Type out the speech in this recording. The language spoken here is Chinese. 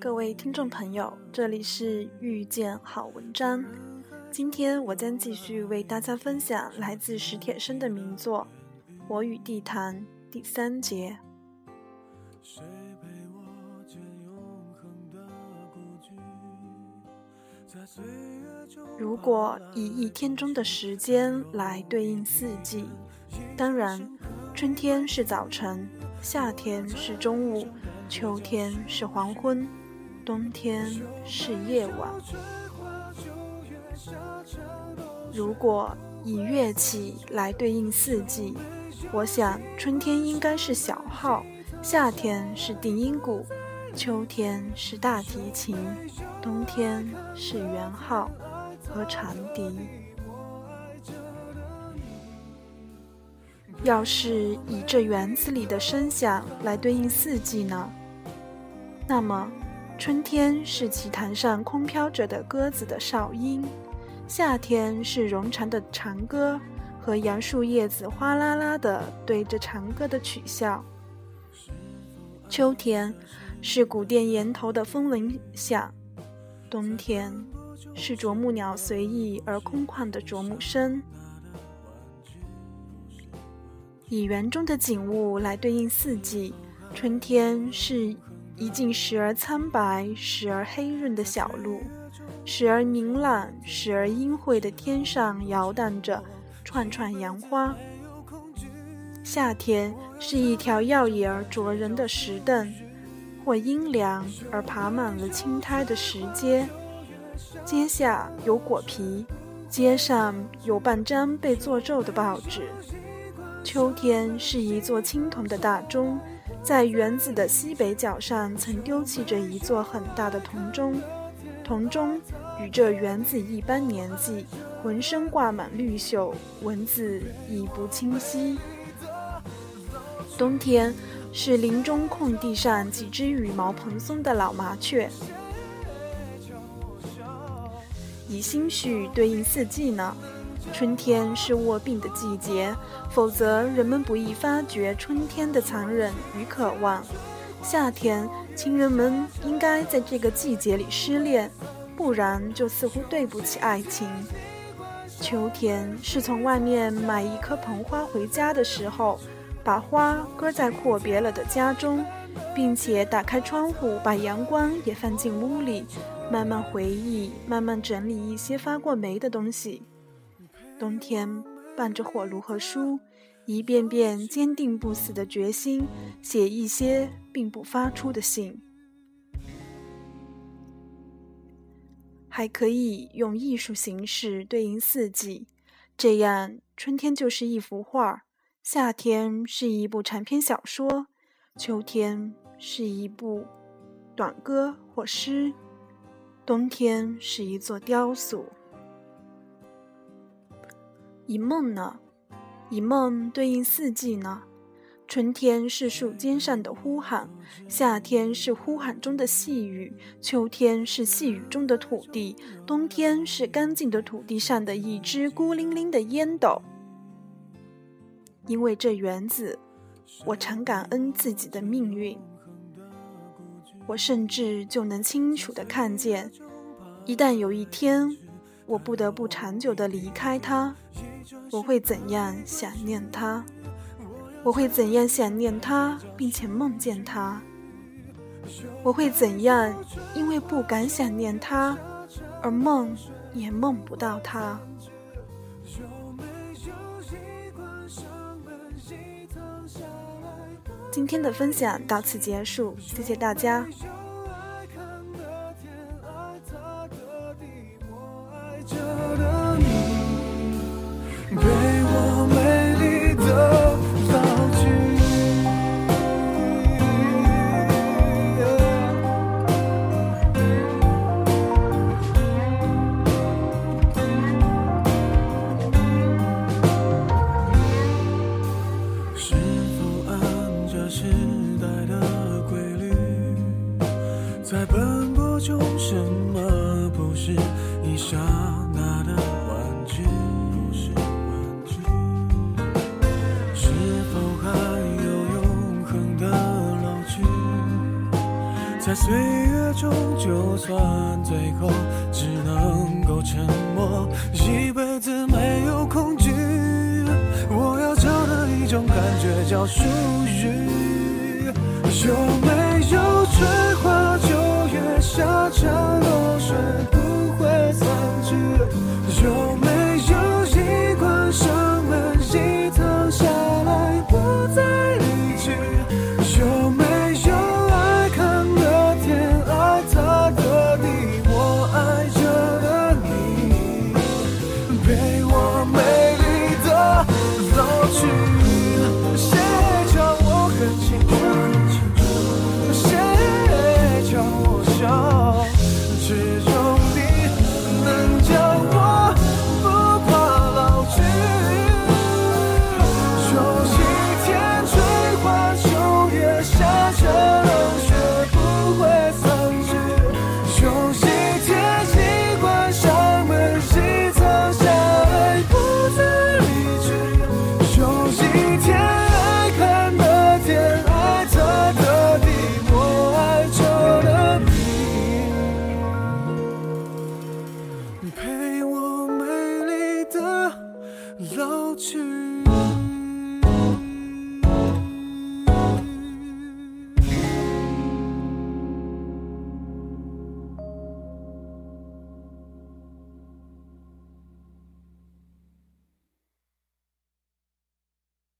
各位听众朋友，这里是遇见好文章。今天我将继续为大家分享来自史铁生的名作《我与地坛》第三节。如果以一天中的时间来对应四季，当然，春天是早晨，夏天是中午，秋天是黄昏，冬天是夜晚。如果以乐器来对应四季，我想春天应该是小号，夏天是定音鼓，秋天是大提琴，冬天是圆号和长笛。要是以这园子里的声响来对应四季呢？那么，春天是旗坛上空飘着的鸽子的哨音，夏天是冗长的长歌和杨树叶子哗啦啦的对着长歌的取笑，秋天是古殿檐头的风铃响，冬天是啄木鸟随意而空旷的啄木声。以园中的景物来对应四季，春天是一径时而苍白、时而黑润的小路，时而明朗、时而阴晦的天上摇荡着串串杨花。夏天是一条耀眼而灼人的石凳，或阴凉而爬满了青苔的石阶，阶下有果皮，阶上有半张被做皱的报纸。秋天是一座青铜的大钟，在园子的西北角上曾丢弃着一座很大的铜钟，铜钟与这园子一般年纪，浑身挂满绿锈，文字已不清晰。冬天是林中空地上几只羽毛蓬松的老麻雀。以心绪对应四季呢？春天是卧病的季节，否则人们不易发觉春天的残忍与渴望。夏天，情人们应该在这个季节里失恋，不然就似乎对不起爱情。秋天是从外面买一棵盆花回家的时候，把花搁在阔别了的家中，并且打开窗户，把阳光也放进屋里，慢慢回忆，慢慢整理一些发过霉的东西。冬天伴着火炉和书，一遍遍坚定不死的决心，写一些并不发出的信。还可以用艺术形式对应四季，这样春天就是一幅画，夏天是一部长篇小说，秋天是一部短歌或诗，冬天是一座雕塑。一梦呢？一梦对应四季呢？春天是树尖上的呼喊，夏天是呼喊中的细雨，秋天是细雨中的土地，冬天是干净的土地上的一只孤零零的烟斗。因为这园子，我常感恩自己的命运。我甚至就能清楚地看见，一旦有一天，我不得不长久地离开它。我会怎样想念他？我会怎样想念他，并且梦见他？我会怎样因为不敢想念他，而梦也梦不到他？今天的分享到此结束，谢谢大家。在奔波中，什么不是一刹那的玩具？是否还有永恒的老去？在岁月中，就算最后只能够沉默，一辈子没有恐惧。我要找的一种感觉，叫属于。有。下场冬雪不会散去